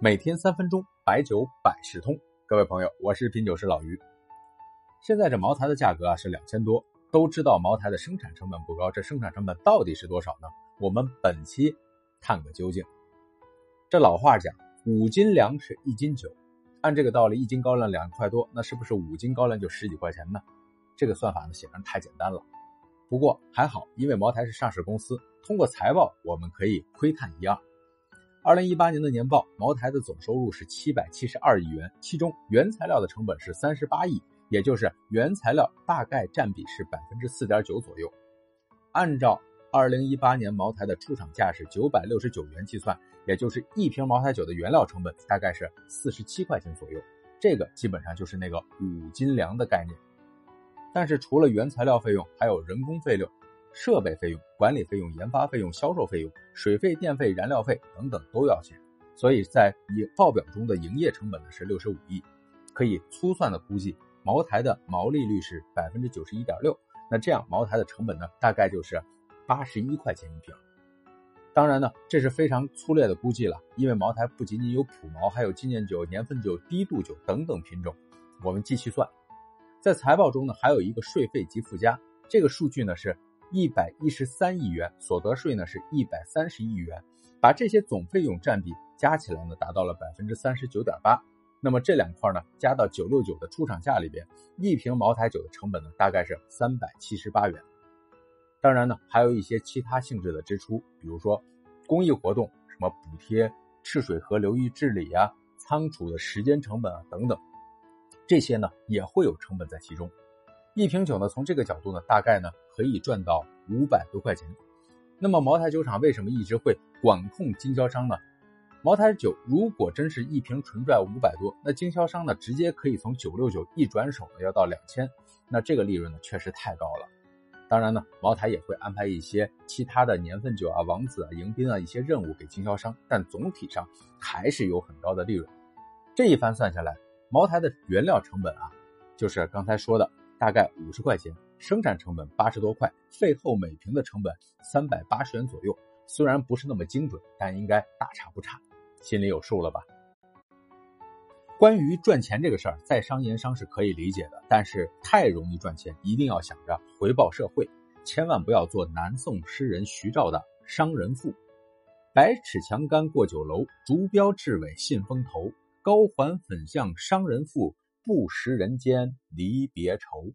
每天三分钟，白酒百事通。各位朋友，我是品酒师老于。现在这茅台的价格啊是两千多，都知道茅台的生产成本不高，这生产成本到底是多少呢？我们本期探个究竟。这老话讲，五斤粮食一斤酒，按这个道理，一斤高粱两块多，那是不是五斤高粱就十几块钱呢？这个算法呢显然太简单了。不过还好，因为茅台是上市公司，通过财报我们可以窥探一二。二零一八年的年报，茅台的总收入是七百七十二亿元，其中原材料的成本是三十八亿，也就是原材料大概占比是百分之四点九左右。按照二零一八年茅台的出厂价是九百六十九元计算，也就是一瓶茅台酒的原料成本大概是四十七块钱左右，这个基本上就是那个五斤粮的概念。但是除了原材料费用，还有人工费用。设备费用、管理费用、研发费用、销售费用、水费、电费、燃料费等等都要钱，所以在营报表中的营业成本呢是六十五亿，可以粗算的估计，茅台的毛利率是百分之九十一点六，那这样茅台的成本呢大概就是八十一块钱一瓶。当然呢，这是非常粗略的估计了，因为茅台不仅仅有普茅，还有纪念酒、年份酒、低度酒等等品种，我们继续算。在财报中呢还有一个税费及附加，这个数据呢是。一百一十三亿元，所得税呢是一百三十亿元，把这些总费用占比加起来呢，达到了百分之三十九点八。那么这两块呢，加到九六九的出厂价里边，一瓶茅台酒的成本呢，大概是三百七十八元。当然呢，还有一些其他性质的支出，比如说公益活动，什么补贴赤水河流域治理呀、仓储的时间成本啊等等，这些呢也会有成本在其中。一瓶酒呢，从这个角度呢，大概呢可以赚到五百多块钱。那么茅台酒厂为什么一直会管控经销商呢？茅台酒如果真是一瓶纯赚五百多，那经销商呢直接可以从九六九一转手呢要到两千，那这个利润呢确实太高了。当然呢，茅台也会安排一些其他的年份酒啊、王子啊、迎宾啊一些任务给经销商，但总体上还是有很高的利润。这一番算下来，茅台的原料成本啊，就是刚才说的。大概五十块钱，生产成本八十多块，费后每瓶的成本三百八十元左右。虽然不是那么精准，但应该大差不差，心里有数了吧？关于赚钱这个事儿，在商言商是可以理解的，但是太容易赚钱，一定要想着回报社会，千万不要做南宋诗人徐照的商人妇。百尺墙杆过酒楼，竹标雉尾信封头。高环粉巷商人妇。不识人间离别愁。